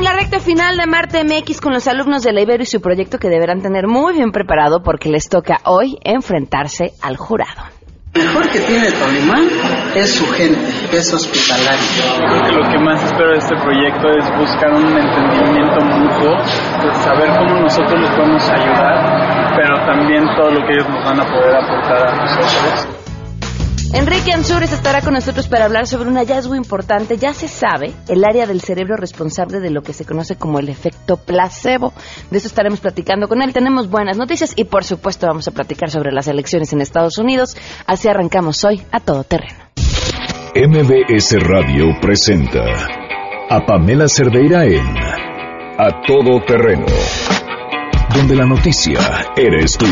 en la recta final de Marte MX con los alumnos de la Ibero y su proyecto que deberán tener muy bien preparado porque les toca hoy enfrentarse al jurado. Lo mejor que tiene Tolimán es su gente, es hospitalario. Creo que lo que más espero de este proyecto es buscar un entendimiento mutuo, pues saber cómo nosotros les podemos ayudar, pero también todo lo que ellos nos van a poder aportar a nosotros. Enrique Ansures estará con nosotros para hablar sobre un hallazgo importante. Ya se sabe el área del cerebro responsable de lo que se conoce como el efecto placebo. De eso estaremos platicando con él. Tenemos buenas noticias y por supuesto vamos a platicar sobre las elecciones en Estados Unidos. Así arrancamos hoy a todo terreno. MBS Radio presenta a Pamela Cerdeira en A Todo Terreno, donde la noticia eres tú.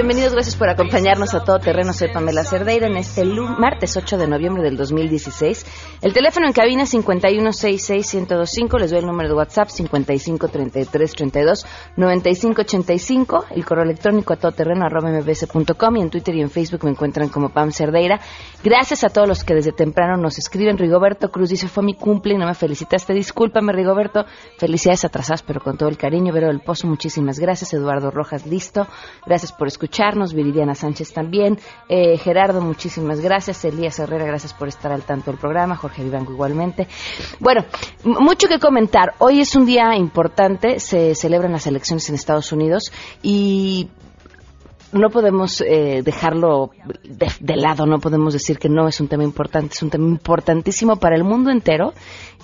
Bienvenidos, gracias por acompañarnos a Todo Terreno. Soy Pamela Cerdeira en este martes 8 de noviembre del 2016. El teléfono en cabina es 5166125, les doy el número de WhatsApp 5533329585, el correo electrónico a todoterreno y en Twitter y en Facebook me encuentran como Pam Cerdeira. Gracias a todos los que desde temprano nos escriben. Rigoberto Cruz dice, fue mi cumple y no me felicitaste. Discúlpame, Rigoberto. Felicidades atrasadas, pero con todo el cariño. Vero del Pozo, muchísimas gracias. Eduardo Rojas, listo. Gracias por Viridiana Sánchez también. Eh, Gerardo, muchísimas gracias. Elías Herrera, gracias por estar al tanto del programa. Jorge Vivanco igualmente. Bueno, mucho que comentar. Hoy es un día importante. Se celebran las elecciones en Estados Unidos y no podemos eh, dejarlo de, de lado, no podemos decir que no es un tema importante, es un tema importantísimo para el mundo entero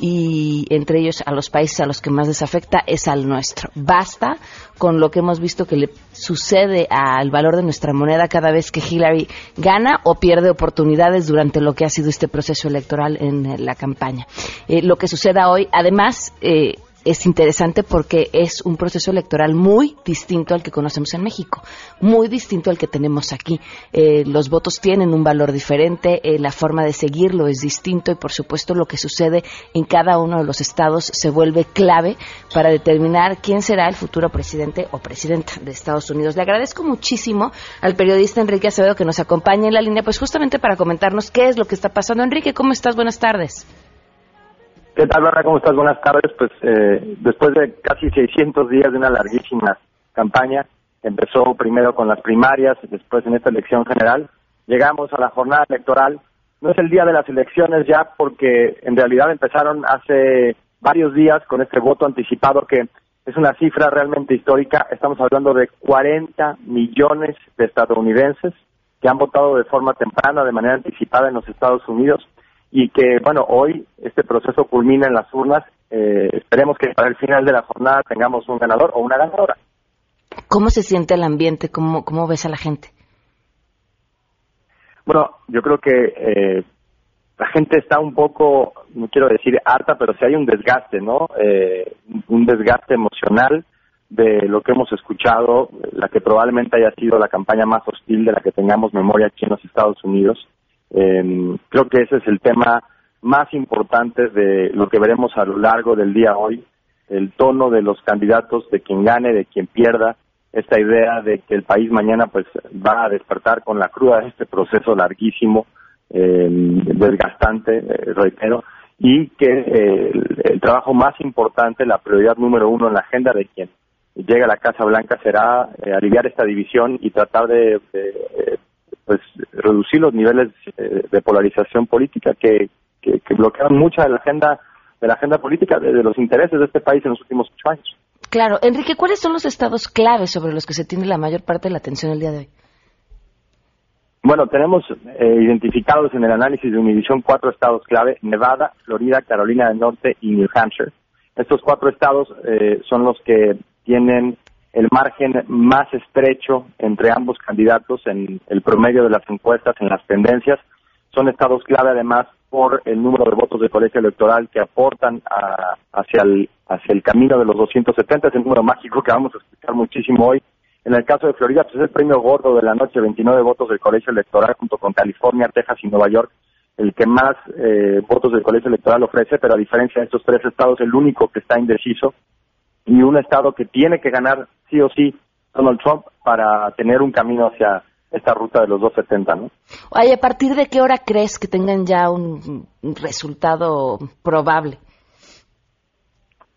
y entre ellos a los países a los que más les afecta es al nuestro. Basta con lo que hemos visto que le sucede al valor de nuestra moneda cada vez que Hillary gana o pierde oportunidades durante lo que ha sido este proceso electoral en eh, la campaña. Eh, lo que suceda hoy, además, eh, es interesante porque es un proceso electoral muy distinto al que conocemos en México, muy distinto al que tenemos aquí. Eh, los votos tienen un valor diferente, eh, la forma de seguirlo es distinto y por supuesto lo que sucede en cada uno de los estados se vuelve clave para determinar quién será el futuro presidente o presidenta de Estados Unidos. Le agradezco muchísimo al periodista Enrique Acevedo que nos acompaña en la línea, pues justamente para comentarnos qué es lo que está pasando. Enrique, ¿cómo estás? Buenas tardes. ¿Qué tal? ¿Cómo estás? Buenas tardes. Pues eh, después de casi 600 días de una larguísima campaña, empezó primero con las primarias, después en esta elección general, llegamos a la jornada electoral. No es el día de las elecciones ya porque en realidad empezaron hace varios días con este voto anticipado que es una cifra realmente histórica. Estamos hablando de 40 millones de estadounidenses que han votado de forma temprana, de manera anticipada en los Estados Unidos y que, bueno, hoy este proceso culmina en las urnas. Eh, esperemos que para el final de la jornada tengamos un ganador o una ganadora. ¿Cómo se siente el ambiente? ¿Cómo, cómo ves a la gente? Bueno, yo creo que eh, la gente está un poco, no quiero decir harta, pero sí hay un desgaste, ¿no? Eh, un desgaste emocional de lo que hemos escuchado, la que probablemente haya sido la campaña más hostil de la que tengamos memoria aquí en los Estados Unidos. Eh, creo que ese es el tema más importante de lo que veremos a lo largo del día hoy, el tono de los candidatos, de quien gane, de quien pierda, esta idea de que el país mañana pues va a despertar con la cruda de este proceso larguísimo, eh, desgastante, eh, reitero, y que eh, el, trabajo más importante, la prioridad número uno en la agenda de quien llegue a la Casa Blanca será eh, aliviar esta división y tratar de, de, eh, pues reducir los niveles eh, de polarización política que, que, que bloquean mucha de la agenda de la agenda política de, de los intereses de este país en los últimos ocho años. Claro, Enrique, ¿cuáles son los estados claves sobre los que se tiene la mayor parte de la atención el día de hoy? Bueno, tenemos eh, identificados en el análisis de Univision cuatro estados clave, Nevada, Florida, Carolina del Norte y New Hampshire. Estos cuatro estados eh, son los que tienen el margen más estrecho entre ambos candidatos en el promedio de las encuestas, en las tendencias. Son estados clave además por el número de votos de colegio electoral que aportan a- hacia, el, hacia el camino de los 270, es el número mágico que vamos a escuchar muchísimo hoy. En el caso de Florida, pues es el premio gordo de la noche, 29 votos del colegio electoral junto con California, Texas y Nueva York, el que más eh, votos del colegio electoral ofrece, pero a diferencia de estos tres estados, el único que está indeciso y un estado que tiene que ganar sí o sí Donald Trump para tener un camino hacia esta ruta de los 270, ¿no? Oye, ¿a partir de qué hora crees que tengan ya un resultado probable?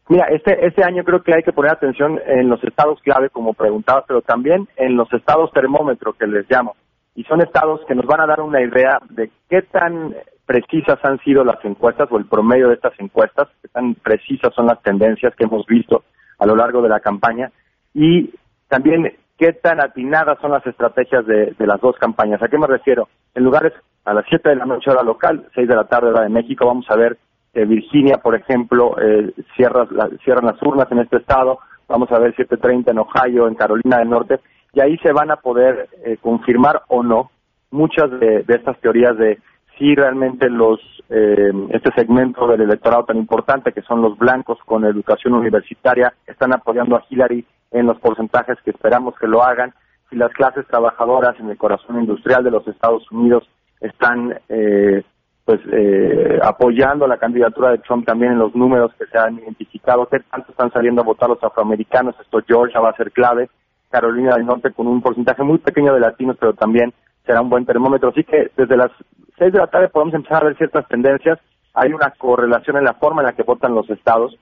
Mira, este, este año creo que hay que poner atención en los estados clave, como preguntabas, pero también en los estados termómetro, que les llamo. Y son estados que nos van a dar una idea de qué tan precisas han sido las encuestas o el promedio de estas encuestas, qué tan precisas son las tendencias que hemos visto a lo largo de la campaña y también qué tan atinadas son las estrategias de, de las dos campañas. ¿A qué me refiero? En lugares a las 7 de la noche hora local, 6 de la tarde hora de México, vamos a ver Virginia, por ejemplo, eh, cierra, cierran las urnas en este estado, vamos a ver 7.30 en Ohio, en Carolina del Norte, y ahí se van a poder eh, confirmar o no muchas de, estas teorías de si realmente los eh, este segmento del electorado tan importante que son los blancos con educación universitaria están apoyando a Hillary en los porcentajes que esperamos que lo hagan. Si las clases trabajadoras en el corazón industrial de los Estados Unidos están eh, pues eh, apoyando la candidatura de Trump también en los números que se han identificado, qué tanto están saliendo a votar los afroamericanos, esto Georgia va a ser clave, Carolina del Norte con un porcentaje muy pequeño de latinos, pero también será un buen termómetro, así que desde las seis de la tarde podemos empezar a ver ciertas tendencias, hay una correlación en la forma en la que votan los estados,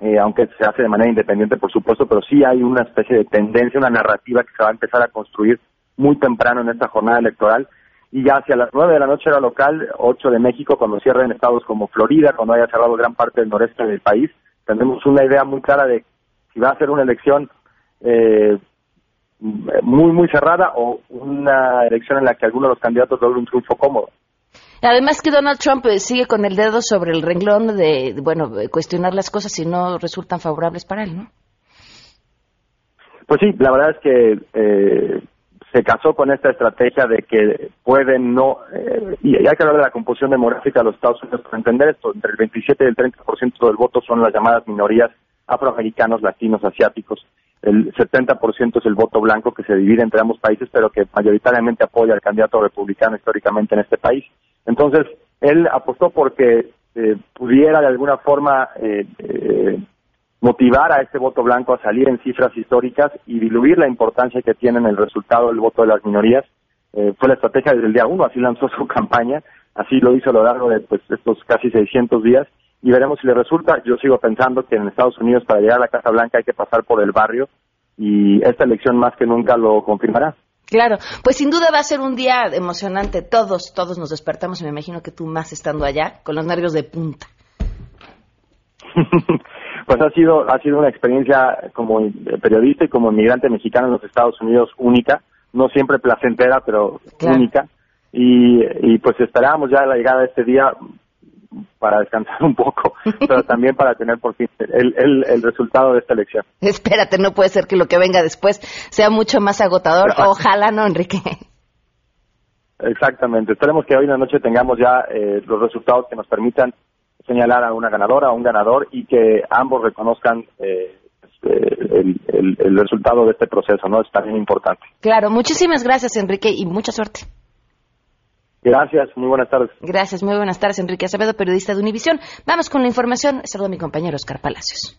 eh, aunque se hace de manera independiente, por supuesto, pero sí hay una especie de tendencia, una narrativa que se va a empezar a construir muy temprano en esta jornada electoral. Y ya hacia las nueve de la noche era local, ocho de México, cuando cierren estados como Florida, cuando haya cerrado gran parte del noreste del país, tendremos una idea muy clara de si va a ser una elección eh, muy, muy cerrada o una elección en la que alguno de los candidatos logre un triunfo cómodo. Además que Donald Trump eh, sigue con el dedo sobre el renglón de, bueno, cuestionar las cosas si no resultan favorables para él, ¿no? Pues sí, la verdad es que eh, se casó con esta estrategia de que pueden no, eh, y hay que hablar de la composición demográfica de los Estados Unidos para entender esto, entre el 27 y el 30% del voto son las llamadas minorías afroamericanos, latinos, asiáticos, el 70% es el voto blanco que se divide entre ambos países, pero que mayoritariamente apoya al candidato republicano históricamente en este país. Entonces, él apostó porque eh, pudiera de alguna forma eh, eh motivar a este voto blanco a salir en cifras históricas y diluir la importancia que tiene en el resultado del voto de las minorías. Eh, fue la estrategia desde el día uno, así lanzó su campaña, así lo hizo a lo largo de pues, estos casi 600 días y veremos si le resulta. Yo sigo pensando que en Estados Unidos para llegar a la Casa Blanca hay que pasar por el barrio y esta elección más que nunca lo confirmará. Claro, pues sin duda va a ser un día emocionante. Todos, todos nos despertamos y me imagino que tú más estando allá, con los nervios de punta. pues ha sido ha sido una experiencia como periodista y como inmigrante mexicano en los Estados Unidos única, no siempre placentera, pero única. Y, y pues esperábamos ya la llegada de este día para descansar un poco, pero también para tener por fin el, el, el, resultado de esta elección. Espérate, no puede ser que lo que venga después sea mucho más agotador. Ojalá no, Enrique. Exactamente. Esperemos que hoy en la noche tengamos ya eh, los resultados que nos permitan señalar a una ganadora, a un ganador y que ambos reconozcan eh, el, el, el, resultado de este proceso, ¿no? Es también importante. Claro, muchísimas gracias, Enrique, y mucha suerte. Gracias, muy buenas tardes. Gracias, muy buenas tardes, Enrique Acevedo, periodista de Univisión. Vamos con la información. Saludo a mi compañero Oscar Palacios.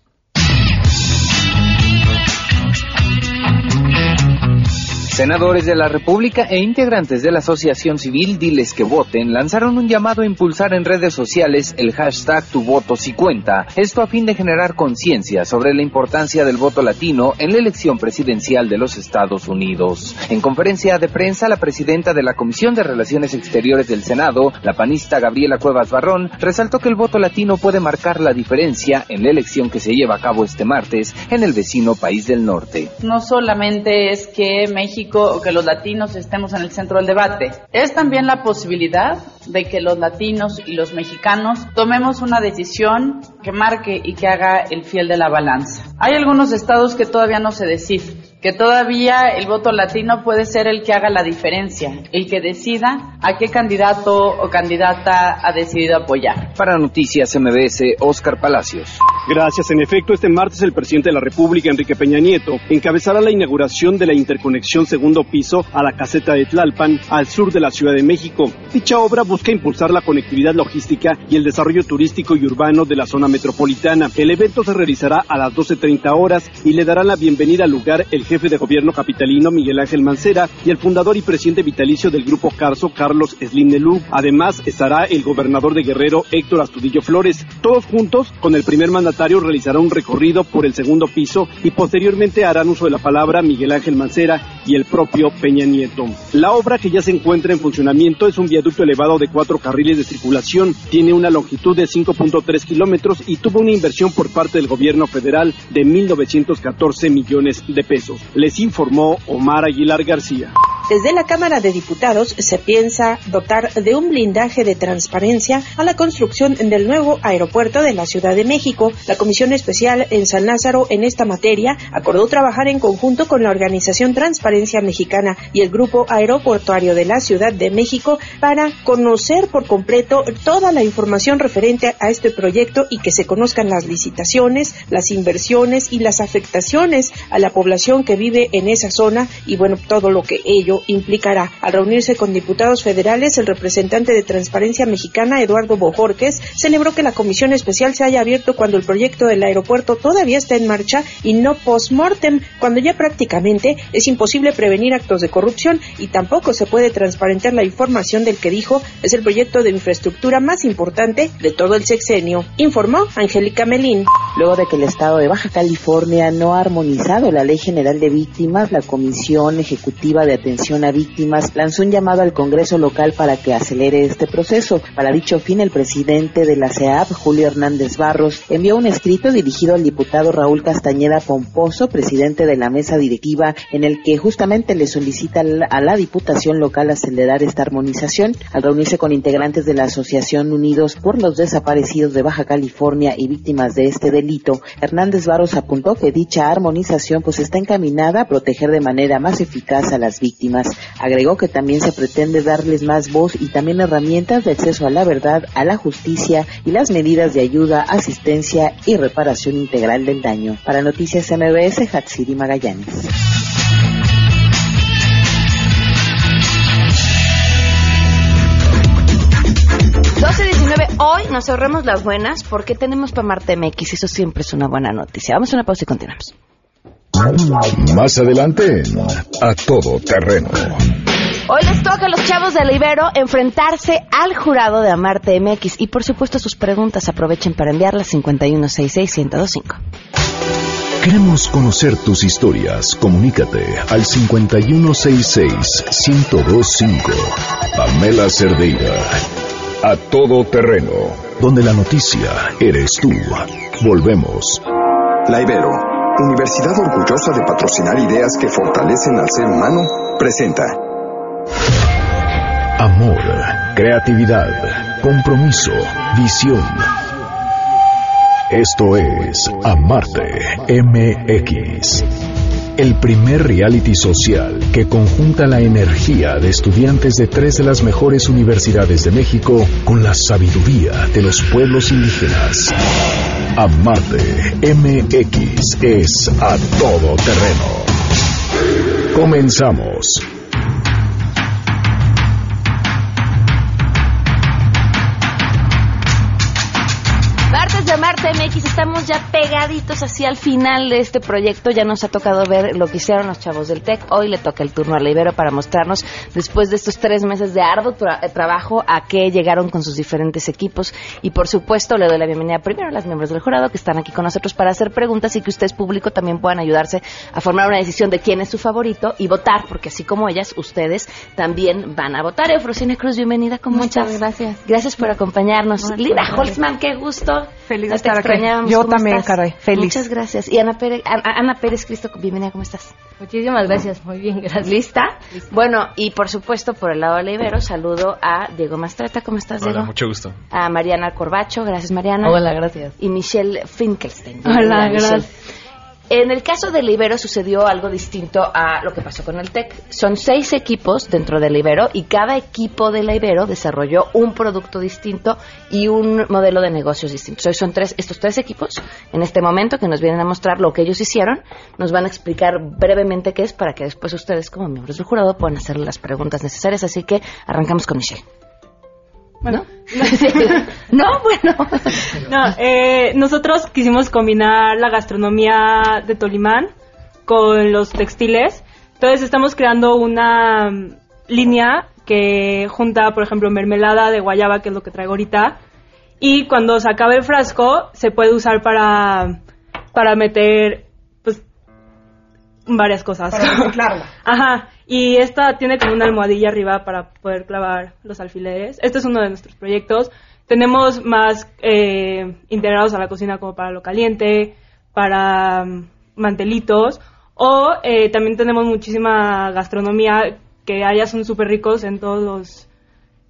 Senadores de la República e integrantes de la Asociación Civil Diles que Voten lanzaron un llamado a impulsar en redes sociales el hashtag Tu voto si cuenta, esto a fin de generar conciencia sobre la importancia del voto latino en la elección presidencial de los Estados Unidos. En conferencia de prensa, la presidenta de la Comisión de Relaciones Exteriores del Senado, la panista Gabriela Cuevas Barrón, resaltó que el voto latino puede marcar la diferencia en la elección que se lleva a cabo este martes en el vecino país del norte. No solamente es que México o que los latinos estemos en el centro del debate. Es también la posibilidad de que los latinos y los mexicanos tomemos una decisión que marque y que haga el fiel de la balanza. Hay algunos estados que todavía no se deciden que todavía el voto latino puede ser el que haga la diferencia, el que decida a qué candidato o candidata ha decidido apoyar. Para Noticias MBS, Oscar Palacios. Gracias. En efecto, este martes el presidente de la República, Enrique Peña Nieto, encabezará la inauguración de la interconexión segundo piso a la caseta de Tlalpan, al sur de la Ciudad de México. Dicha obra busca impulsar la conectividad logística y el desarrollo turístico y urbano de la zona metropolitana. El evento se realizará a las 12.30 horas y le dará la bienvenida al lugar el jefe de gobierno capitalino Miguel Ángel Mancera y el fundador y presidente vitalicio del grupo Carso, Carlos Slim Nelú. Además, estará el gobernador de Guerrero, Héctor Astudillo Flores. Todos juntos, con el primer mandatario, realizará un recorrido por el segundo piso y posteriormente harán uso de la palabra Miguel Ángel Mancera y el propio Peña Nieto. La obra que ya se encuentra en funcionamiento es un viaducto elevado de cuatro carriles de circulación, tiene una longitud de 5.3 kilómetros y tuvo una inversión por parte del gobierno federal de 1.914 millones de pesos. Les informó Omar Aguilar García. Desde la Cámara de Diputados se piensa dotar de un blindaje de transparencia a la construcción del nuevo aeropuerto de la Ciudad de México. La Comisión Especial en San Lázaro en esta materia acordó trabajar en conjunto con la Organización Transparencia Mexicana y el Grupo Aeroportuario de la Ciudad de México para conocer por completo toda la información referente a este proyecto y que se conozcan las licitaciones, las inversiones y las afectaciones a la población que vive en esa zona y bueno, todo lo que ello implicará. Al reunirse con diputados federales, el representante de Transparencia Mexicana, Eduardo Bojorques, celebró que la comisión especial se haya abierto cuando el proyecto del aeropuerto todavía está en marcha y no post-mortem, cuando ya prácticamente es imposible prevenir actos de corrupción y tampoco se puede transparentar la información del que dijo es el proyecto de infraestructura más importante de todo el sexenio, informó Angélica Melín. Luego de que el Estado de Baja California no ha armonizado la Ley General de Víctimas, la Comisión Ejecutiva de Atención a Víctimas lanzó un llamado al Congreso local para que acelere este proceso. Para dicho fin, el presidente de la CEAP, Julio Hernández Barros, envió un escrito dirigido al diputado Raúl Castañeda Pomposo, presidente de la mesa directiva, en el que justamente le solicita a la Diputación local acelerar esta armonización. Al reunirse con integrantes de la Asociación Unidos por los Desaparecidos de Baja California y víctimas de este delito, Hernández Barros apuntó que dicha armonización pues está encaminada a proteger de manera más eficaz a las víctimas. Agregó que también se pretende darles más voz y también herramientas de acceso a la verdad, a la justicia y las medidas de ayuda, asistencia y reparación integral del daño. Para Noticias MBS, Hatsiri Magallanes. Hoy nos ahorremos las buenas porque tenemos para Marte MX. Eso siempre es una buena noticia. Vamos a una pausa y continuamos. Más adelante, a todo terreno. Hoy les toca a los chavos de Ibero enfrentarse al jurado de Amarte MX y por supuesto sus preguntas aprovechen para enviarlas 5166125. Queremos conocer tus historias. Comunícate al 5166-1025. Pamela Cerdeira. A todo terreno. Donde la noticia eres tú. Volvemos. La Ibero, Universidad orgullosa de patrocinar ideas que fortalecen al ser humano, presenta. Amor, creatividad, compromiso, visión. Esto es Amarte MX. El primer reality social que conjunta la energía de estudiantes de tres de las mejores universidades de México con la sabiduría de los pueblos indígenas. Amarte MX es a todo terreno. Comenzamos. De Marte MX, estamos ya pegaditos hacia el final de este proyecto. Ya nos ha tocado ver lo que hicieron los chavos del TEC. Hoy le toca el turno a Ibero para mostrarnos, después de estos tres meses de arduo tra- eh, trabajo, a qué llegaron con sus diferentes equipos. Y por supuesto, le doy la bienvenida primero a las miembros del jurado que están aquí con nosotros para hacer preguntas y que ustedes, público, también puedan ayudarse a formar una decisión de quién es su favorito y votar, porque así como ellas, ustedes también van a votar. Eufrosina Cruz, bienvenida. ¿Cómo Muchas gracias. Gracias por acompañarnos. No, Lina. Holzman, qué gusto. Feliz No de estar aquí. Yo ¿Cómo también, estás? caray, feliz. Muchas gracias. Y Ana Pérez, Ana, Ana Pérez Cristo, bienvenida, ¿cómo estás? Muchísimas gracias, muy bien, gracias. ¿Lista? Bueno, y por supuesto, por el lado de la Ibero, saludo a Diego Mastreta, ¿cómo estás, Hola, Diego? mucho gusto. A Mariana Corbacho, gracias, Mariana. Hola, gracias. Y Michelle Finkelstein. Hola, gracias. En el caso del Ibero sucedió algo distinto a lo que pasó con el TEC. Son seis equipos dentro del Ibero y cada equipo del Ibero desarrolló un producto distinto y un modelo de negocios distinto. Hoy son tres, estos tres equipos en este momento que nos vienen a mostrar lo que ellos hicieron. Nos van a explicar brevemente qué es para que después ustedes como miembros del jurado puedan hacer las preguntas necesarias. Así que arrancamos con Michelle. Bueno, no, bueno. No, eh, nosotros quisimos combinar la gastronomía de Tolimán con los textiles. Entonces estamos creando una mm, línea que junta, por ejemplo, mermelada de guayaba, que es lo que traigo ahorita. Y cuando se acabe el frasco, se puede usar para, para meter, varias cosas. Para reciclarla. Ajá. Y esta tiene como una almohadilla arriba para poder clavar los alfileres. Este es uno de nuestros proyectos. Tenemos más eh, integrados a la cocina como para lo caliente, para mm, mantelitos. O eh, también tenemos muchísima gastronomía que allá son súper ricos en todos los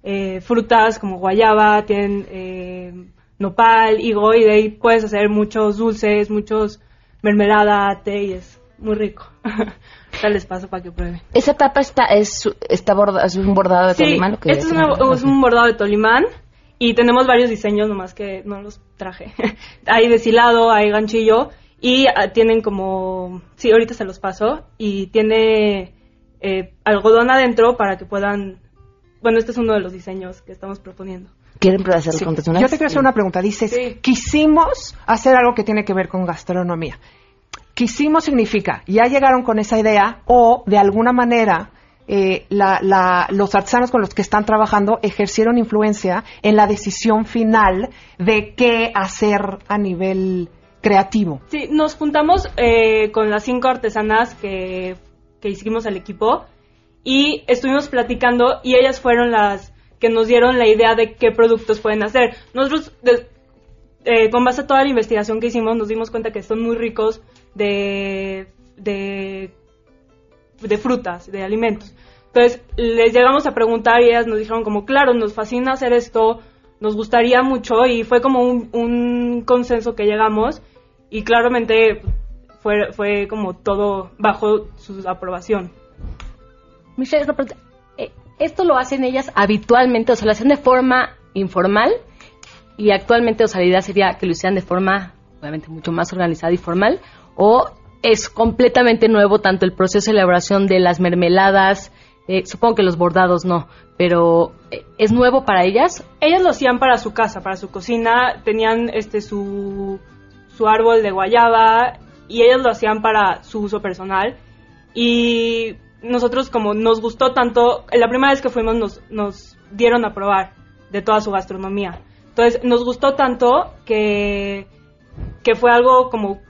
eh, frutas como guayaba, tienen eh, nopal, higo y de ahí puedes hacer muchos dulces, muchos mermelada, té y es muy rico. Ya les paso para que prueben. Esa tapa está es está borda, es un bordado de Sí, Tolimán. lo que este es, una- es un bordado de Tolimán y tenemos varios diseños, nomás que no los traje. hay deshilado, hay ganchillo y ah, tienen como, sí, ahorita se los paso y tiene eh, algodón adentro para que puedan, bueno, este es uno de los diseños que estamos proponiendo. ¿Quieren hacer Sí. Yo te quiero hacer una pregunta. Dices, quisimos hacer algo que tiene que ver con gastronomía. Quisimos significa, ya llegaron con esa idea o de alguna manera eh, la- la- los artesanos con los que están trabajando ejercieron influencia en la decisión final de qué hacer a nivel creativo. Sí, nos juntamos eh, con las cinco artesanas que, que hicimos el equipo y estuvimos platicando y ellas fueron las que nos dieron la idea de qué productos pueden hacer. Nosotros, eh, con base a toda la investigación que hicimos, nos dimos cuenta que son muy ricos de, de, frutas, de alimentos. Entonces, les llegamos a preguntar y ellas nos dijeron como, claro, nos fascina hacer esto, nos gustaría mucho y fue como un, un consenso que llegamos y claramente fue, fue como todo bajo su aprobación. Michelle. Eh, ¿Esto lo hacen ellas habitualmente? O sea, lo hacen de forma informal y actualmente, o sea, la idea sería que lo hicieran de forma, obviamente, mucho más organizada y formal o es completamente nuevo tanto el proceso de elaboración de las mermeladas, eh, supongo que los bordados no, pero eh, ¿es nuevo para ellas? Ellas lo hacían para su casa, para su cocina, tenían este su, su árbol de guayaba y ellas lo hacían para su uso personal y nosotros como nos gustó tanto, la primera vez que fuimos nos, nos dieron a probar de toda su gastronomía. Entonces nos gustó tanto que, que fue algo como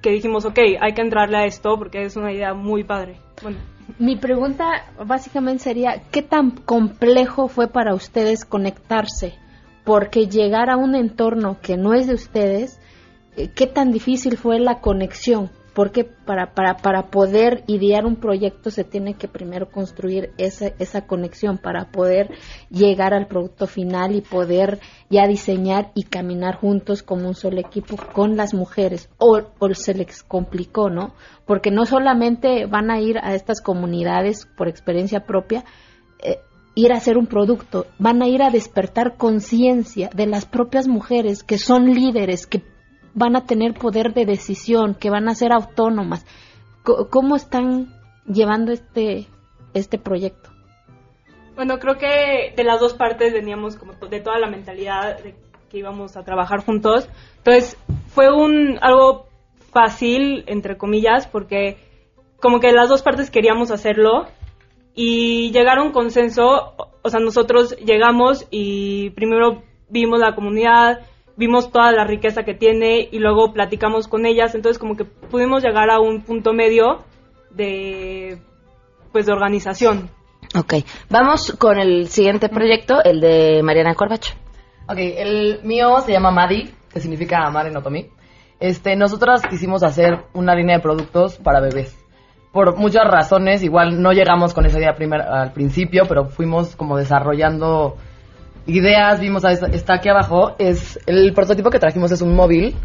que dijimos, ok, hay que entrarle a esto porque es una idea muy padre. Bueno, Mi pregunta básicamente sería, ¿qué tan complejo fue para ustedes conectarse? Porque llegar a un entorno que no es de ustedes, eh, ¿qué tan difícil fue la conexión? Porque para, para, para poder idear un proyecto se tiene que primero construir esa, esa conexión para poder llegar al producto final y poder ya diseñar y caminar juntos como un solo equipo con las mujeres. O, o se les complicó, ¿no? Porque no solamente van a ir a estas comunidades por experiencia propia, eh, ir a hacer un producto, van a ir a despertar conciencia de las propias mujeres que son líderes, que van a tener poder de decisión, que van a ser autónomas. ¿Cómo están llevando este, este proyecto? Bueno, creo que de las dos partes veníamos como de toda la mentalidad de que íbamos a trabajar juntos. Entonces, fue un algo fácil, entre comillas, porque como que las dos partes queríamos hacerlo y llegar a un consenso, o sea, nosotros llegamos y primero vimos la comunidad, vimos toda la riqueza que tiene y luego platicamos con ellas, entonces como que pudimos llegar a un punto medio de pues de organización. Ok, vamos con el siguiente proyecto, el de Mariana Corbacho. Ok, el mío se llama Madi, que significa amar en otomí. Este, nosotras quisimos hacer una línea de productos para bebés. Por muchas razones, igual no llegamos con esa idea primer- al principio, pero fuimos como desarrollando ideas, vimos, a esta, está aquí abajo, es el prototipo que trajimos es un móvil.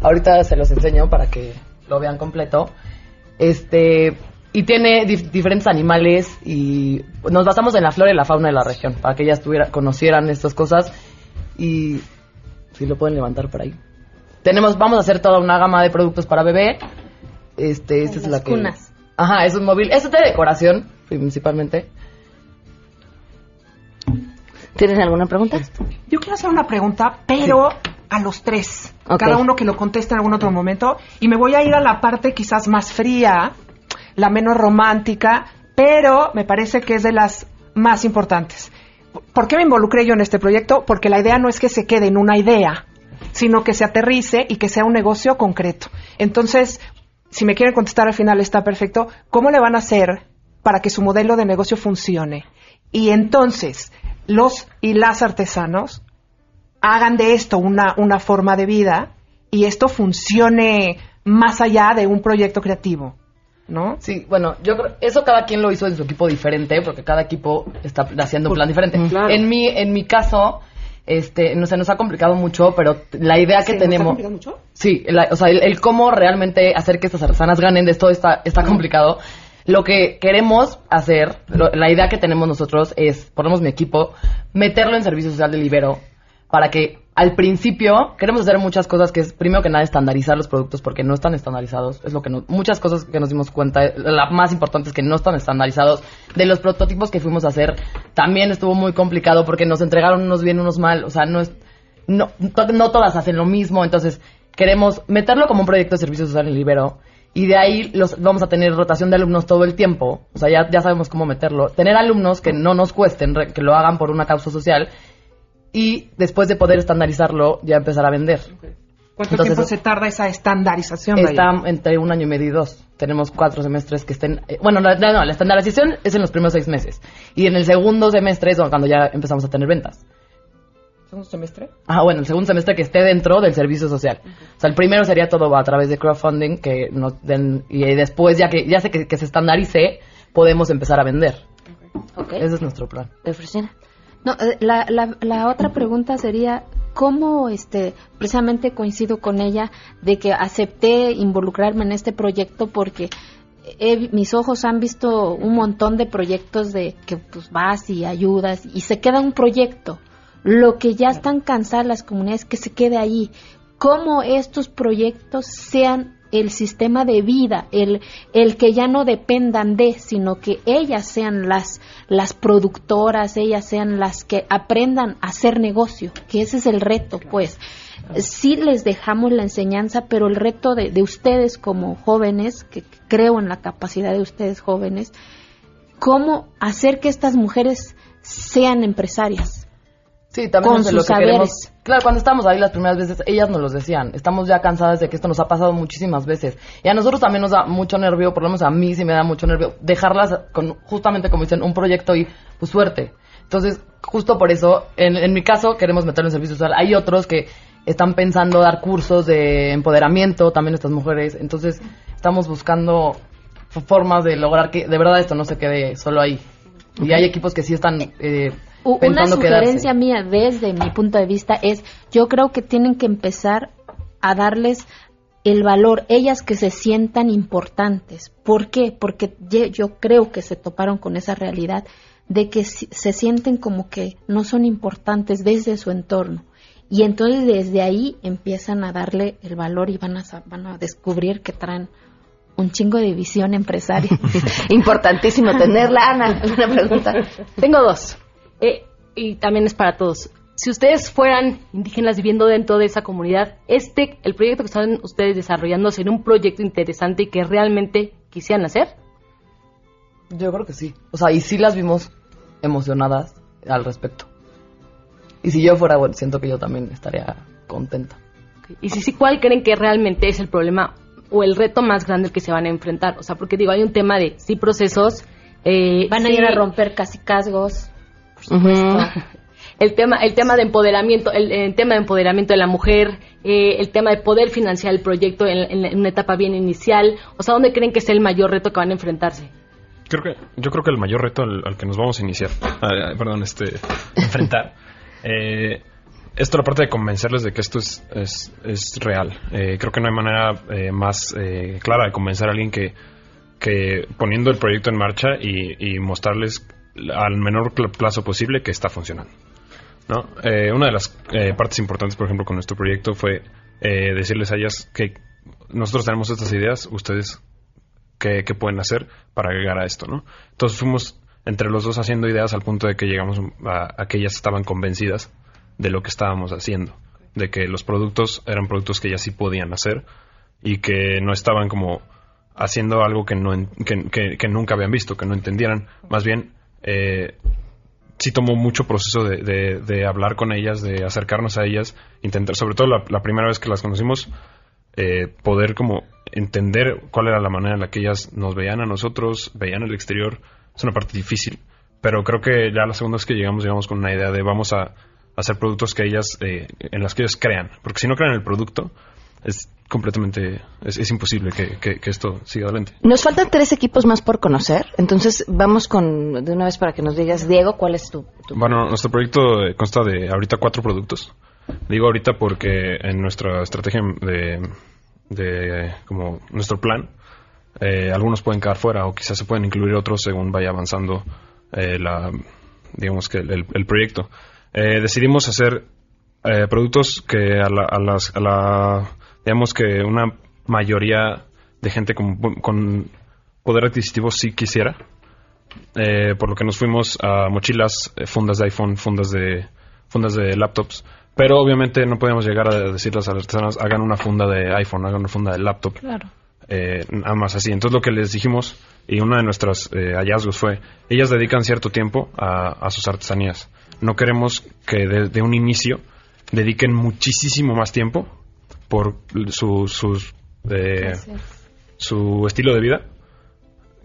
Ahorita se los enseño para que lo vean completo. Este, y tiene dif- diferentes animales y nos basamos en la flora y la fauna de la región para que ellas tuviera, conocieran estas cosas y si lo pueden levantar por ahí. Tenemos, vamos a hacer toda una gama de productos para bebé. Este, esta es la que. cunas. Ajá, es un móvil. Es de decoración, principalmente. ¿Tienes alguna pregunta? Yo quiero hacer una pregunta, pero a los tres. Cada uno que lo conteste en algún otro momento. Y me voy a ir a la parte quizás más fría, la menos romántica, pero me parece que es de las más importantes. ¿Por qué me involucré yo en este proyecto? Porque la idea no es que se quede en una idea, sino que se aterrice y que sea un negocio concreto. Entonces, si me quieren contestar al final está perfecto. ¿Cómo le van a hacer para que su modelo de negocio funcione? Y entonces, los y las artesanos hagan de esto una, una forma de vida y esto funcione más allá de un proyecto creativo, ¿no? Sí, bueno, yo creo, eso cada quien lo hizo en su equipo diferente, porque cada equipo está haciendo un plan diferente. Claro. En mi, en mi caso, este, no sé, nos ha complicado mucho, pero la idea que ¿Se nos ha tenemos. complicado mucho? Sí, la- o sea, el, el cómo realmente hacer que estas artesanas ganen de esto está, está complicado. Lo que queremos hacer, lo- la idea que tenemos nosotros es, ponemos mi equipo, meterlo en servicio social del Ibero para que al principio queremos hacer muchas cosas que es primero que nada estandarizar los productos porque no están estandarizados. Es lo que no- muchas cosas que nos dimos cuenta la más importante es que no están estandarizados. De los prototipos que fuimos a hacer también estuvo muy complicado porque nos entregaron unos bien unos mal. O sea no es no, no todas hacen lo mismo, entonces queremos meterlo como un proyecto de servicio social en Libero y de ahí los, vamos a tener rotación de alumnos todo el tiempo, o sea, ya, ya sabemos cómo meterlo, tener alumnos que no nos cuesten, re- que lo hagan por una causa social y después de poder estandarizarlo ya empezar a vender. ¿Cuánto Entonces, tiempo se tarda esa estandarización? Está entre un año y medio y dos. Tenemos cuatro semestres que estén... eh, bueno, la, no, la estandarización es en los primeros seis meses. Y en el segundo semestre es cuando ya empezamos a tener ventas. ¿Segundo semestre? Ah, bueno, el segundo semestre que esté dentro del servicio social. O sea, el primero sería todo a través de crowdfunding que nos den, y después ya que ya sé que, que se estandarice, podemos empezar a vender. Ese es nuestro plan. No, eh, la, la, la otra pregunta sería, ¿cómo, este, precisamente coincido con ella de que acepté involucrarme en este proyecto porque he- mis ojos han visto un montón de proyectos de que pues vas y ayudas y se queda un proyecto. Lo que ya están cansadas las comunidades que se quede ahí. Cómo estos proyectos sean el sistema de vida, el, el que ya no dependan de, sino que ellas sean las, las productoras, ellas sean las que aprendan a hacer negocio, que ese es el reto, pues. Sí les dejamos la enseñanza, pero el reto de, de ustedes como jóvenes, que creo en la capacidad de ustedes jóvenes, cómo hacer que estas mujeres sean empresarias. Sí, también Con es de lo sus que queremos. Claro, cuando estábamos ahí las primeras veces, ellas nos los decían. Estamos ya cansadas de que esto nos ha pasado muchísimas veces. Y a nosotros también nos da mucho nervio, por lo menos a mí sí me da mucho nervio, dejarlas con, justamente como dicen, un proyecto y pues suerte. Entonces, justo por eso, en, en mi caso, queremos meterlo en servicio social. Hay otros que están pensando dar cursos de empoderamiento, también estas mujeres. Entonces, estamos buscando formas de lograr que de verdad esto no se quede solo ahí. Y hay equipos que sí están eh, Una quedarse. sugerencia mía desde mi punto de vista es, yo creo que tienen que empezar a darles el valor, ellas que se sientan importantes. ¿Por qué? Porque yo creo que se toparon con esa realidad de que se sienten como que no son importantes desde su entorno. Y entonces desde ahí empiezan a darle el valor y van a, van a descubrir que traen un chingo de visión empresaria. Importantísimo tenerla, Ana. ¿Alguna pregunta? Tengo dos. Eh, y también es para todos. Si ustedes fueran indígenas viviendo dentro de esa comunidad, este, el proyecto que están ustedes desarrollando sería un proyecto interesante y que realmente quisieran hacer. Yo creo que sí. O sea, y sí las vimos emocionadas al respecto. Y si yo fuera, bueno, siento que yo también estaría contenta. Y si sí, ¿cuál creen que realmente es el problema o el reto más grande al que se van a enfrentar? O sea, porque digo, hay un tema de sí procesos. eh, Van a sí- ir a romper casi casgos. Ujú. El tema, el tema de empoderamiento, el, el tema de empoderamiento de la mujer, eh, el tema de poder financiar el proyecto en, en- en una etapa bien inicial. O sea, ¿dónde creen que es el mayor reto que van a enfrentarse? Creo que, yo creo que el mayor reto al, al que nos vamos a iniciar, ah, perdón, este, enfrentar, eh, esto la parte de convencerles de que esto es, es, es real. Eh, creo que no hay manera eh, más eh, clara de convencer a alguien que, que poniendo el proyecto en marcha y, y mostrarles al menor pl- plazo posible que está funcionando. ¿no? Eh, una de las eh, partes importantes, por ejemplo, con nuestro proyecto fue eh, decirles a ellas que nosotros tenemos estas ideas, ustedes qué, pueden hacer para llegar a esto, ¿no? Entonces fuimos entre los dos haciendo ideas al punto de que llegamos a, que ellas estaban convencidas de lo que estábamos haciendo, de que los productos eran productos que ellas sí podían hacer y que no estaban como haciendo algo que, no que nunca habían visto, que no entendieran. Más bien, eh, sí tomó mucho proceso de, hablar con ellas, de acercarnos a ellas, intentar, sobre todo la, la primera vez que las conocimos, eh, poder como entender cuál era la manera en la que ellas nos veían a nosotros, veían el exterior. Es una parte difícil, pero creo que ya la segunda vez que llegamos, llegamos con una idea de vamos a hacer productos que ellas, eh, en las que ellas crean, porque si no crean el producto, es completamente, es, es imposible que, que- que esto siga adelante. Nos faltan tres equipos más por conocer, entonces vamos con de una vez para que nos digas, Diego, ¿cuál es tu? Bueno, nuestro proyecto eh, consta de ahorita cuatro productos. Digo ahorita porque en nuestra estrategia de, de como nuestro plan, eh, algunos pueden quedar fuera o quizás se pueden incluir otros según vaya avanzando eh, la, digamos que el, el proyecto. Eh, decidimos hacer eh, productos que a la, a las, a la, digamos que una mayoría de gente con, con poder adquisitivo sí quisiera. Eh, por lo que nos fuimos a mochilas, eh, fundas de iPhone, fundas de fundas de laptops. Pero obviamente no podíamos llegar a decirles a las artesanas, hagan una funda de iPhone, hagan una funda de laptop. Claro. Eh, nada más así. Entonces lo que les dijimos, y uno de nuestros eh, hallazgos fue, ellas dedican cierto tiempo a, a sus artesanías. No queremos que desde un inicio dediquen muchísimo más tiempo por su, sus, eh, su estilo de vida.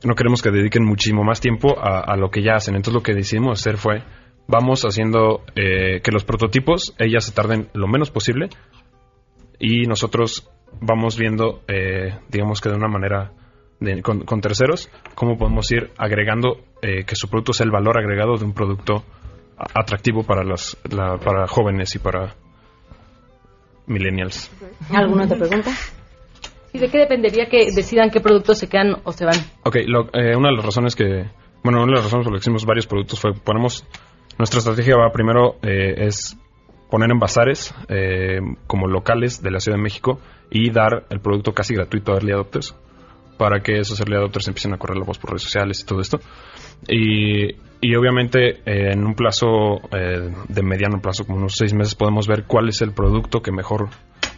No queremos que dediquen muchísimo más tiempo a, a lo que ya hacen. Entonces lo que decidimos hacer fue, vamos haciendo eh, que los prototipos, ellas se tarden lo menos posible y nosotros vamos viendo, eh, digamos que de una manera de- con, con terceros, cómo podemos ir agregando eh, que su producto sea el valor agregado de un producto atractivo para las la- para jóvenes y para millennials. ¿Alguna otra pregunta? ¿Y de qué dependería que decidan qué productos se quedan o se van? Ok, lo- eh, una de las razones que, bueno, una de las razones por las que hicimos varios productos fue ponemos, nuestra estrategia va primero eh, es poner en bazares eh, como locales de la Ciudad de México y dar el producto casi gratuito a early adopters para que esos early adopters empiecen a correr la voz por redes sociales y todo esto. Y, y obviamente eh, en un plazo eh, de mediano plazo, como unos seis meses, podemos ver cuál es el producto que mejor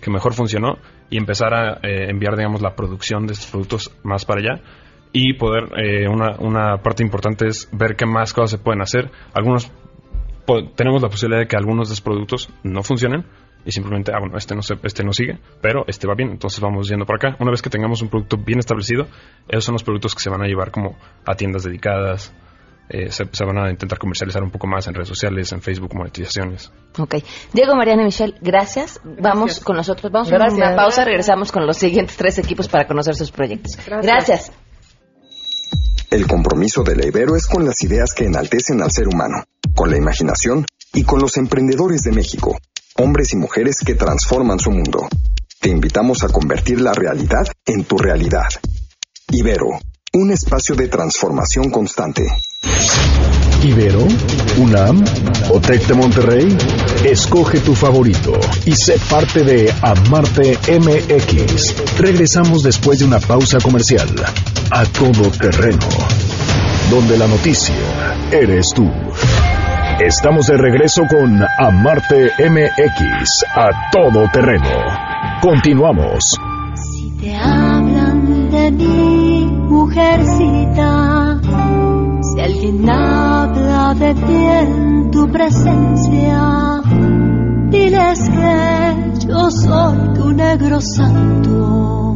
que mejor funcionó y empezar a eh, enviar, digamos, la producción de estos productos más para allá y poder, eh, una, una parte importante es ver qué más cosas se pueden hacer. Algunos, tenemos la posibilidad de que algunos de estos productos no funcionen y simplemente, ah, bueno, este no, este no sigue, pero este va bien, entonces vamos yendo para acá. Una vez que tengamos un producto bien establecido, esos son los productos que se van a llevar como a tiendas dedicadas, eh, se, se van a intentar comercializar un poco más en redes sociales, en Facebook, monetizaciones. Ok. Diego, Mariana y Michelle, gracias. Vamos con nosotros. Vamos a Gracias. una pausa. Regresamos con los siguientes tres equipos para conocer sus proyectos. Gracias. El compromiso de la Ibero es con las ideas que enaltecen al ser humano, con la imaginación y con los emprendedores de México, hombres y mujeres que transforman su mundo. Te invitamos a convertir la realidad en tu realidad. Ibero, un espacio de transformación constante. Ibero, UNAM o TEC de Monterrey. Escoge tu favorito y sé parte de Amarte MX. Regresamos después de una pausa comercial. A todo terreno. Donde la noticia eres tú. Estamos de regreso con Amarte MX. A todo terreno. Continuamos. Te hablan de mí, mujercita. Alguien habla de ti en tu presencia, diles que yo soy tu negro santo.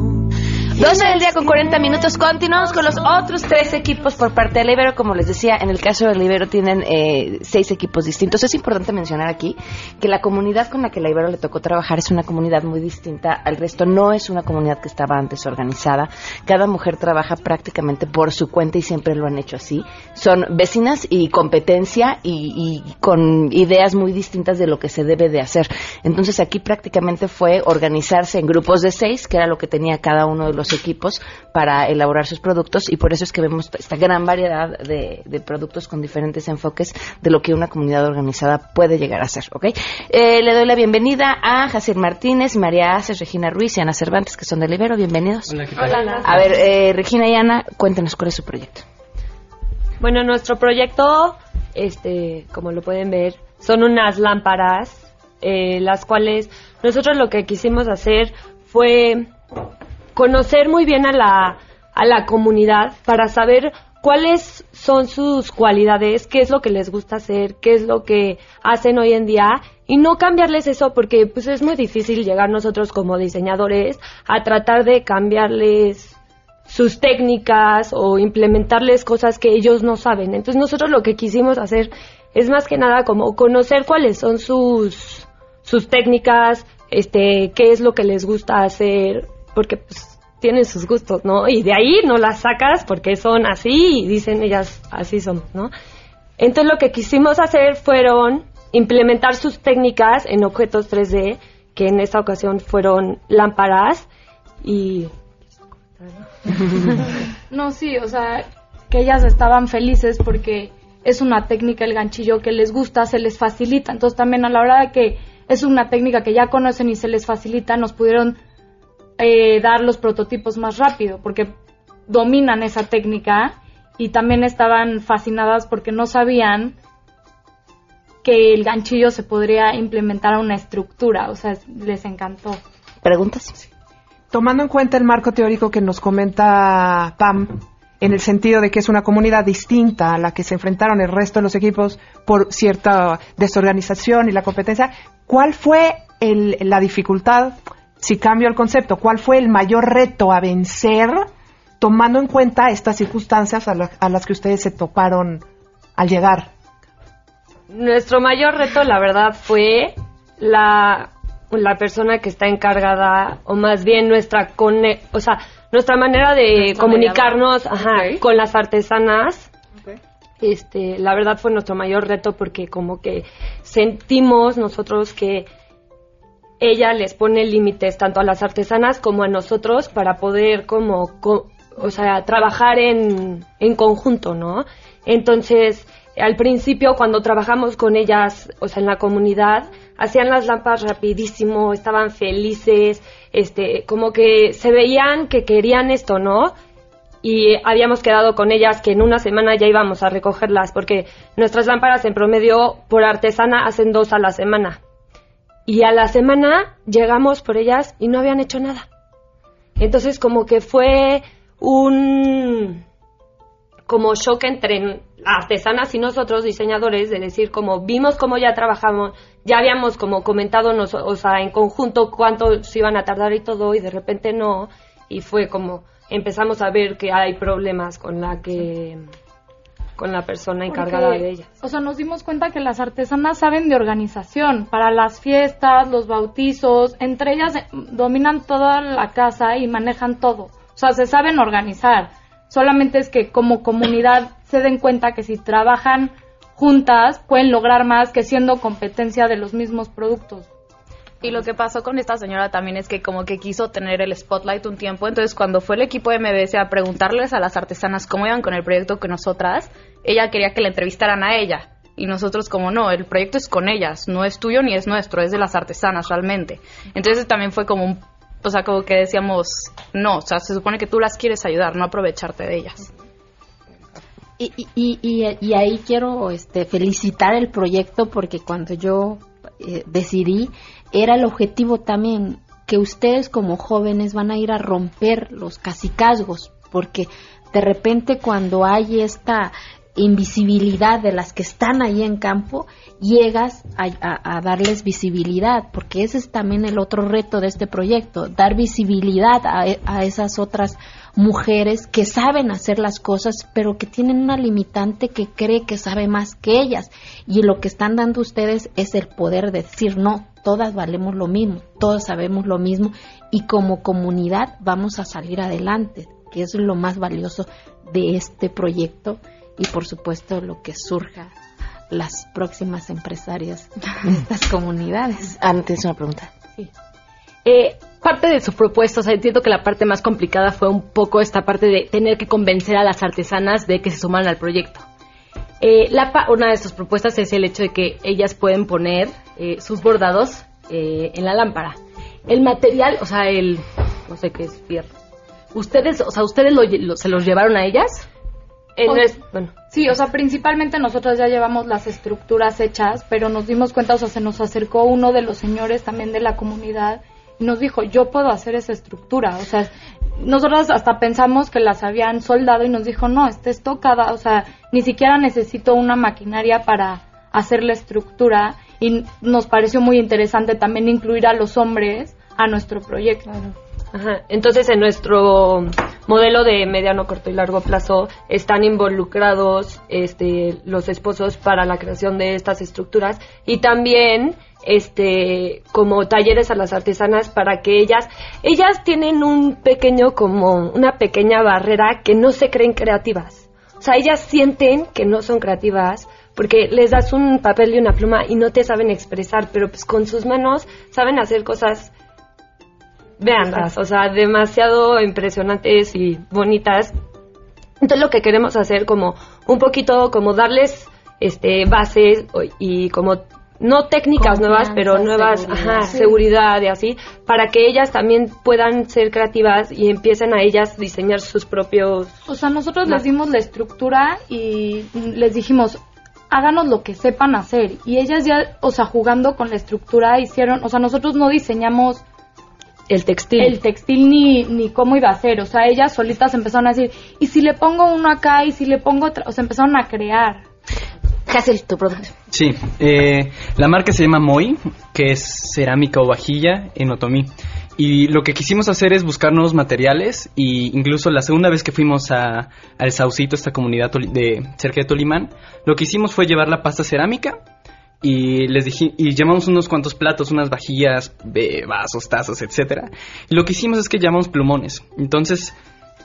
12 del día con 40 minutos. Continuamos con los otros tres equipos por parte del Ibero. Como les decía, en el caso del Ibero tienen eh, seis equipos distintos. Es importante mencionar aquí que la comunidad con la que la Ibero le tocó trabajar es una comunidad muy distinta al resto. No es una comunidad que estaba antes organizada. Cada mujer trabaja prácticamente por su cuenta y siempre lo han hecho así. Son vecinas y competencia y, y con ideas muy distintas de lo que se debe de hacer. Entonces aquí prácticamente fue organizarse en grupos de seis, que era lo que tenía cada uno de los equipos para elaborar sus productos y por eso es que vemos esta gran variedad de, de productos con diferentes enfoques de lo que una comunidad organizada puede llegar a ser, ¿ok? Eh, le doy la bienvenida a Jacir Martínez, María Aces, Regina Ruiz y Ana Cervantes, que son de Libero. Bienvenidos. Hola, A ver, eh, Regina y Ana, cuéntenos cuál es su proyecto. Bueno, nuestro proyecto, este, como lo pueden ver, son unas lámparas, eh, las cuales nosotros lo que quisimos hacer fue conocer muy bien a la, a la comunidad para saber cuáles son sus cualidades, qué es lo que les gusta hacer, qué es lo que hacen hoy en día y no cambiarles eso porque pues es muy difícil llegar nosotros como diseñadores a tratar de cambiarles sus técnicas o implementarles cosas que ellos no saben. Entonces nosotros lo que quisimos hacer es más que nada como conocer cuáles son sus sus técnicas, este, qué es lo que les gusta hacer, porque pues tienen sus gustos, ¿no? Y de ahí no las sacas porque son así y dicen ellas así son, ¿no? Entonces lo que quisimos hacer fueron implementar sus técnicas en objetos 3D, que en esta ocasión fueron lámparas y No, sí, o sea, que ellas estaban felices porque es una técnica el ganchillo que les gusta, se les facilita. Entonces también a la hora de que es una técnica que ya conocen y se les facilita, nos pudieron eh, dar los prototipos más rápido porque dominan esa técnica y también estaban fascinadas porque no sabían que el ganchillo se podría implementar a una estructura, o sea, les encantó. ¿Preguntas? Tomando en cuenta el marco teórico que nos comenta Pam, en el sentido de que es una comunidad distinta a la que se enfrentaron el resto de los equipos por cierta desorganización y la competencia, ¿cuál fue el- la dificultad, si cambio el concepto, cuál fue el mayor reto a vencer tomando en cuenta estas circunstancias a, la- a las que ustedes se toparon al llegar? Nuestro mayor reto, la verdad, fue la, la persona que está encargada, o más bien nuestra cone- o sea, nuestra manera de comunicarnos ajá, con las artesanas. Este, la verdad fue nuestro mayor reto porque como que sentimos nosotros que ella les pone límites tanto a las artesanas como a nosotros para poder como, co- o sea, trabajar en, en conjunto, ¿no? Entonces, al principio cuando trabajamos con ellas, o sea, en la comunidad, hacían las lámparas rapidísimo, estaban felices, este, como que se veían que querían esto, ¿no? y habíamos quedado con ellas que en una semana ya íbamos a recogerlas porque nuestras lámparas en promedio por artesana hacen dos a la semana. Y a la semana llegamos por ellas y no habían hecho nada. Entonces como que fue un como shock entre artesanas y nosotros diseñadores de decir como vimos cómo ya trabajamos, ya habíamos como comentado nos, o sea, en conjunto cuánto se iban a tardar y todo y de repente no y fue como empezamos a ver que hay problemas con la que con la persona encargada Porque, de ellas. O sea, nos dimos cuenta que las artesanas saben de organización para las fiestas, los bautizos, entre ellas eh, dominan toda la casa y manejan todo. O sea, se saben organizar. Solamente es que como comunidad se den cuenta que si trabajan juntas pueden lograr más que siendo competencia de los mismos productos. Y lo que pasó con esta señora también es que como que quiso tener el spotlight un tiempo, entonces cuando fue el equipo de MBS a preguntarles a las artesanas cómo iban con el proyecto que nosotras, ella quería que la entrevistaran a ella. Y nosotros como no, el proyecto es con ellas, no es tuyo ni es nuestro, es de las artesanas realmente. Entonces también fue como un, o sea, como que decíamos, no, o sea, se supone que tú las quieres ayudar, no aprovecharte de ellas. Y, y, y, y- ahí quiero este, felicitar el proyecto porque cuando yo eh, decidí era el objetivo también que ustedes como jóvenes van a ir a romper los casicazgos porque de repente cuando hay esta invisibilidad de las que están ahí en campo, llegas a, darles visibilidad, porque ese es también el otro reto de este proyecto, dar visibilidad a, a esas otras mujeres que saben hacer las cosas, pero que tienen una limitante que cree que sabe más que ellas. Y lo que están dando ustedes es el poder de decir, no, todas valemos lo mismo, todos sabemos lo mismo, y como comunidad vamos a salir adelante, que es lo más valioso de este proyecto y por supuesto lo que surja las próximas empresarias de estas comunidades. Antes una pregunta. Eh, parte de su propuesta, o sea, entiendo que la parte más complicada fue un poco esta parte de tener que convencer a las artesanas de que se sumaran al proyecto. Eh, la pa- una de sus propuestas es el hecho de que ellas pueden poner eh, sus bordados eh, en la lámpara. El material, o sea, el, no sé qué es fierro. Ustedes, o sea, ustedes lo- se los llevaron a ellas. En O- es- bueno, Sí, o sea, principalmente nosotros ya llevamos las estructuras hechas, pero nos dimos cuenta, o sea, se nos acercó uno de los señores también de la comunidad y nos dijo, yo puedo hacer esa estructura. O sea, nosotros hasta pensamos que las habían soldado y nos dijo, no, esta es tocada, o sea, ni siquiera necesito una maquinaria para hacer la estructura y nos pareció muy interesante también incluir a los hombres a nuestro proyecto. Entonces, en nuestro modelo de mediano, corto y largo plazo están involucrados este, los esposos para la creación de estas estructuras y también este como talleres a las artesanas para que ellas ellas tienen un pequeño como una pequeña barrera que no se creen creativas. O sea ellas sienten que no son creativas porque les das un papel y una pluma y no te saben expresar pero pues con sus manos saben hacer cosas Veanlas, o sea, demasiado impresionantes y bonitas. Entonces lo que queremos hacer como un poquito como darles este bases y como no técnicas nuevas, pero nuevas, seguridad. ajá, Sí. seguridad y así, para que ellas también puedan ser creativas y empiecen a ellas diseñar sus propios O sea, nosotros les dimos la estructura y les dijimos, háganos lo que sepan hacer. Y ellas ya, o sea, jugando con la estructura, hicieron, o sea, nosotros no diseñamos el textil. El textil ni, ni cómo iba a ser. O sea, ellas solitas empezaron a decir, ¿y si le pongo uno acá? ¿Y si le pongo otra? O sea, empezaron a crear. Hazel, tu producto. Sí, eh, la marca se llama Moi, que es cerámica o vajilla en otomí. Y lo que quisimos hacer es buscar nuevos materiales y incluso la segunda vez que fuimos a, al Saucito, esta comunidad de cerca de Tolimán, lo que hicimos fue llevar la pasta cerámica y les dije y llamamos unos cuantos platos, unas vajillas, vasos, tazas, etcétera. Lo que hicimos es que llamamos plumones. Entonces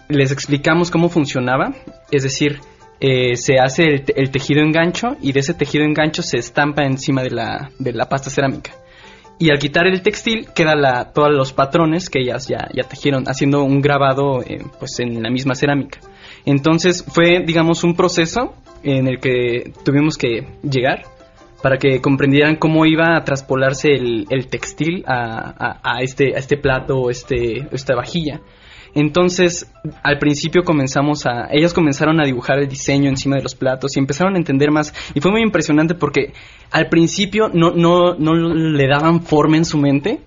les explicamos cómo funcionaba, es decir, eh, se hace el, el tejido en gancho y de ese tejido en gancho se estampa encima de la, de la pasta cerámica. Y al quitar el textil queda la, todos los patrones que ellas ya, ya tejieron, haciendo un grabado eh, pues en la misma cerámica. Entonces fue, digamos, un proceso en el que tuvimos que llegar para que comprendieran cómo iba a traspolarse el, el textil a, a- este, a este plato este, esta vajilla. Entonces, al principio comenzamos a... Ellas comenzaron a dibujar el diseño encima de los platos y empezaron a entender más. Y fue muy impresionante porque al principio no, no, no le daban forma en su mente.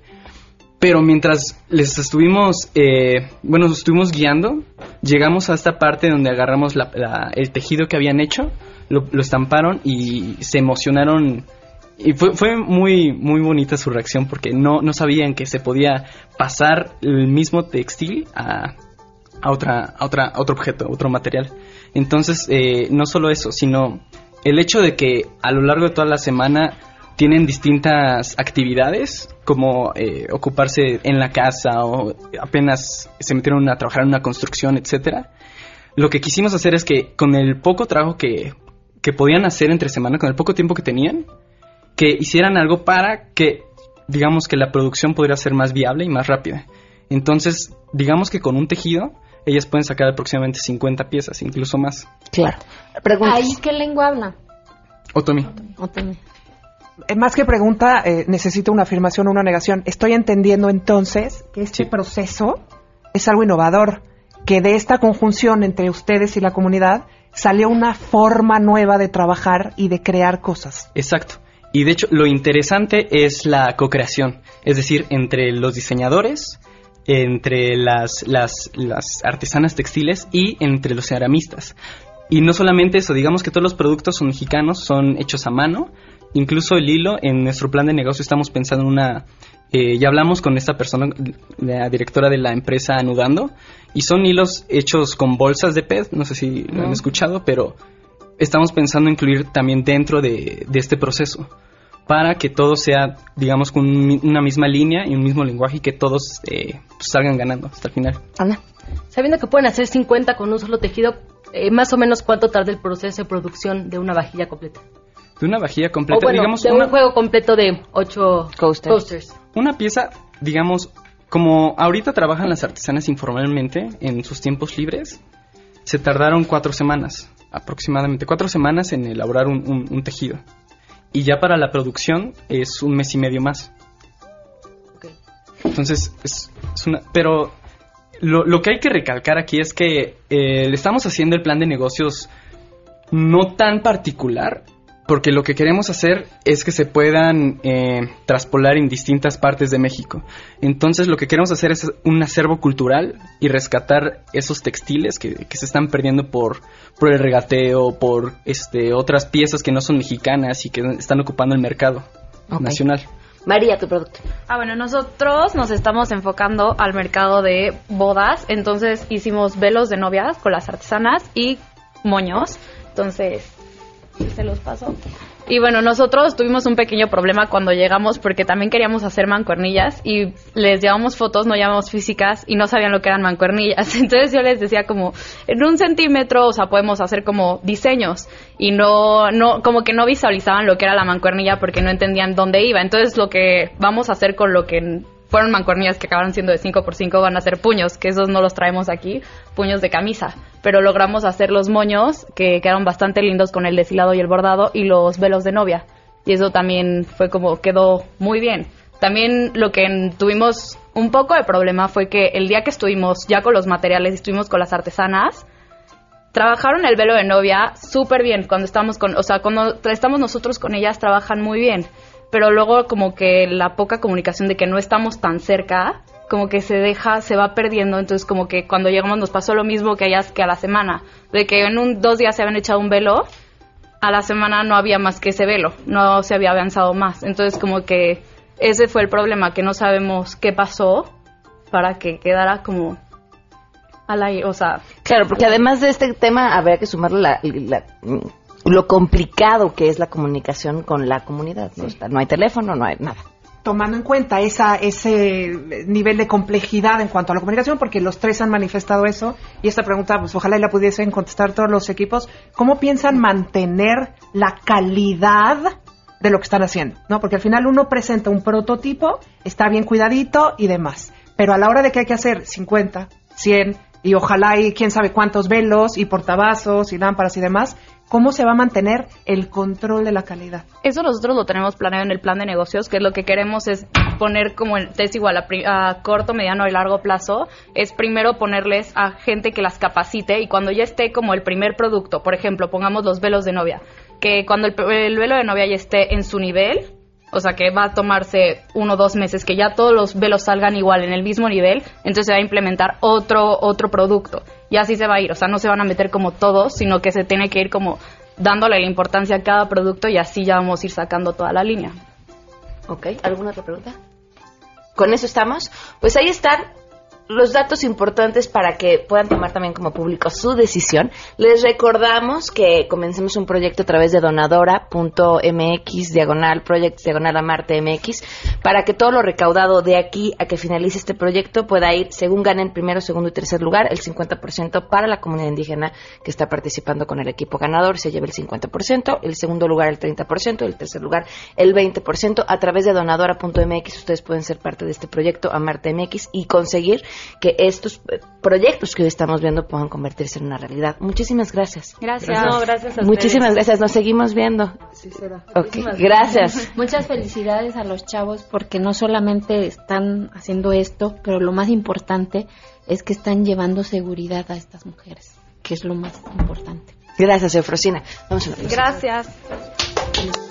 Pero mientras les estuvimos, eh, bueno, estuvimos guiando, llegamos a esta parte donde agarramos la- el tejido que habían hecho, lo, lo estamparon y se emocionaron. Y fue, fue muy, muy bonita su reacción porque no, no sabían que se podía pasar el mismo textil a, a, otra, a, otra, a otro objeto, a otro material. Entonces, eh, no solo eso, sino el hecho de que a lo largo de toda la semana tienen distintas actividades, como eh, ocuparse en la casa o apenas se metieron a trabajar en una construcción, etcétera. Lo que quisimos hacer es que con el poco trabajo que, que podían hacer entre semana, con el poco tiempo que tenían, que hicieran algo para que, digamos, que la producción pudiera ser más viable y más rápida. Entonces, digamos que con un tejido, ellas pueden sacar aproximadamente 50 piezas, incluso más. Claro. ¿Ahí qué lengua habla? Otomi. Otomi. Eh, Más que pregunta, eh, necesito una afirmación o una negación. Estoy entendiendo entonces que este proceso es algo innovador, que de esta conjunción entre ustedes y la comunidad salió una forma nueva de trabajar y de crear cosas. Exacto. Y de hecho, lo interesante es la co-creación, es decir, entre los diseñadores, entre las, las, las artesanas textiles y entre los ceramistas. Y no solamente eso, digamos que todos los productos son mexicanos, son hechos a mano. Incluso el hilo, en nuestro plan de negocio estamos pensando en una... eh, ya hablamos con esta persona, la directora de la empresa Anudando, y son hilos hechos con bolsas de pez, no sé si lo han escuchado, pero estamos pensando incluir también dentro de, de este proceso para que todo sea, digamos, con una misma línea y un mismo lenguaje y que todos eh, pues, salgan ganando hasta el final. Sabiendo que pueden hacer 50 con un solo tejido, eh, más o menos cuánto tarda el proceso de producción de una vajilla completa. De una vajilla completa, o bueno, digamos, de una, un juego completo de 8 coasters. una pieza, digamos, como ahorita trabajan las artesanas informalmente en sus tiempos libres, se tardaron cuatro semanas, aproximadamente cuatro semanas en elaborar un, un- un tejido. Y ya para la producción es un mes y medio más. Entonces, es, es una... Pero lo, lo que hay que recalcar aquí es que eh, le estamos haciendo el plan de negocios no tan particular, porque lo que queremos hacer es que se puedan eh, traspolar en distintas partes de México. Entonces lo que queremos hacer es un acervo cultural y rescatar esos textiles que, que se están perdiendo por, por el regateo, por este, otras piezas que no son mexicanas y que están ocupando el mercado nacional. María, tu producto. Ah, bueno, nosotros nos estamos enfocando al mercado de bodas, entonces hicimos velos de novias con las artesanas y moños, entonces se los. Y bueno, nosotros tuvimos un pequeño problema cuando llegamos porque también queríamos hacer mancuernillas y les llevamos fotos, no llevamos físicas y no sabían lo que eran mancuernillas. Entonces yo les decía como, en un centímetro, o sea, podemos hacer como diseños y no, no, como que no visualizaban lo que era la mancuernilla porque no entendían dónde iba. Entonces lo que vamos a hacer con lo que fueron mancuernillas que acabaron siendo de 5x5 van a ser puños, que esos no los traemos aquí, puños de camisa. Pero logramos hacer los moños, que quedaron bastante lindos con el deshilado y el bordado, y los velos de novia. Y eso también fue como, quedó muy bien. También lo que tuvimos un poco de problema fue que el día que estuvimos ya con los materiales, estuvimos con las artesanas, trabajaron el velo de novia súper bien cuando estamos con, o sea, cuando estamos nosotros con ellas trabajan muy bien, pero luego como que la poca comunicación de que no estamos tan cerca, como que se deja, se va perdiendo, entonces como que cuando llegamos nos pasó lo mismo que a ellas que a la semana, de que en un dos días se habían echado un velo, a la semana no había más que ese velo, no se había avanzado más, entonces como que ese fue el problema, que no sabemos qué pasó para que quedara como al aire, o sea, Claro, porque además de este tema habría que sumarle la- lo complicado que es la comunicación con la comunidad. ¿no? Está- no hay teléfono, no hay nada. tomando en cuenta esa, ese nivel de complejidad en cuanto a la comunicación, porque los tres han manifestado eso, y esta pregunta, pues ojalá y la pudiesen contestar todos los equipos, ¿cómo piensan mantener la calidad de lo que están haciendo? ¿No? Porque al final uno presenta un prototipo, está bien cuidadito y demás, pero a la hora de que hay que hacer 50, 100, y ojalá y quién sabe cuántos velos y portavasos y lámparas y demás, ¿cómo se va a mantener el control de la calidad? Eso nosotros lo tenemos planeado en el plan de negocios, que lo que queremos es poner como en- es igual a, a corto, mediano y largo plazo, es primero ponerles a gente que las capacite y cuando ya esté como el primer producto, por ejemplo, pongamos los velos de novia, que cuando el, el velo de novia ya esté en su nivel, o sea que va a tomarse uno o dos meses que ya todos los velos salgan igual en el mismo nivel, entonces se va a implementar otro otro producto y así se va a ir, o sea no se van a meter como todos, sino que se tiene que ir como dándole la importancia a cada producto y así ya vamos a ir sacando toda la línea. Ok, ¿alguna otra pregunta? ¿Con eso estamos? Pues ahí están los datos importantes para que puedan tomar también como público su decisión. Les recordamos que comencemos un proyecto a través de donadora.mx, diagonal, project, diagonal amarte MX, para que todo lo recaudado de aquí a que finalice este proyecto pueda ir, según ganen primero, segundo y tercer lugar, el 50% para la comunidad indígena que está participando con el equipo ganador, se lleva el 50%, el segundo lugar el 30%, el tercer lugar el 20%. A través de donadora.mx ustedes pueden ser parte de este proyecto Amarte MX y conseguir que estos proyectos que hoy estamos viendo puedan convertirse en una realidad. Muchísimas gracias. Gracias. No, gracias a Muchísimas ustedes. gracias. Nos seguimos viendo. Ok, Muchísimas gracias. Muchas felicidades a los chavos porque no solamente están haciendo esto, pero lo más importante es que están llevando seguridad a estas mujeres, que es lo más importante. Gracias, Eufrosina. Vamos a una. Gracias.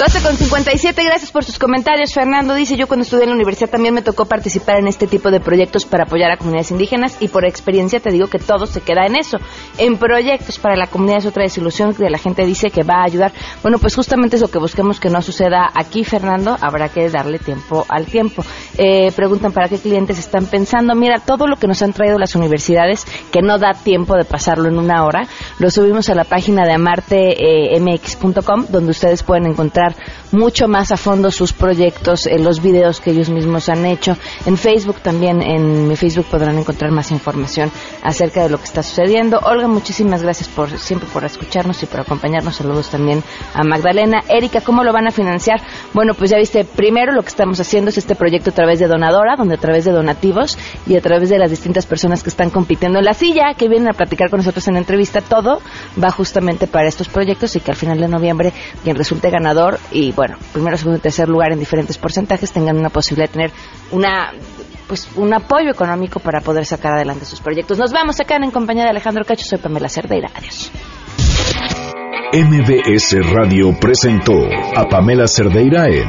12 con 57, gracias por sus comentarios. Fernando dice, yo cuando estudié en la universidad también me tocó participar en este tipo de proyectos para apoyar a comunidades indígenas y por experiencia te digo que todo se queda en eso. En proyectos para la comunidad es otra desilusión que la gente dice que va a ayudar. Bueno, pues justamente es lo que busquemos que no suceda aquí, Fernando. Habrá que darle tiempo al tiempo. Eh, preguntan para qué clientes están pensando. Mira, todo lo que nos han traído las universidades, que no da tiempo de pasarlo en una hora, lo subimos a la página de amartemx.com, donde ustedes pueden encontrar mucho más a fondo sus proyectos, en los videos que ellos mismos han hecho. En Facebook también, en mi Facebook podrán encontrar más información acerca de lo que está sucediendo. Olga, muchísimas gracias por siempre por escucharnos y por acompañarnos. Saludos también a Magdalena. Erika, ¿cómo lo van a financiar? Bueno, pues ya viste, primero lo que estamos haciendo es este proyecto a través de Donadora, donde a través de donativos y a través de las distintas personas que están compitiendo en la silla, que vienen a platicar con nosotros en la entrevista, todo va justamente para estos proyectos y que al final de noviembre quien resulte y bueno, primero, segundo y tercer lugar en diferentes porcentajes tengan una posibilidad de tener una pues un apoyo económico para poder sacar adelante sus proyectos. Nos vamos acá en compañía de Alejandro Cacho, soy Pamela Cerdeira. Adiós. MBS Radio presentó a Pamela Cerdeira en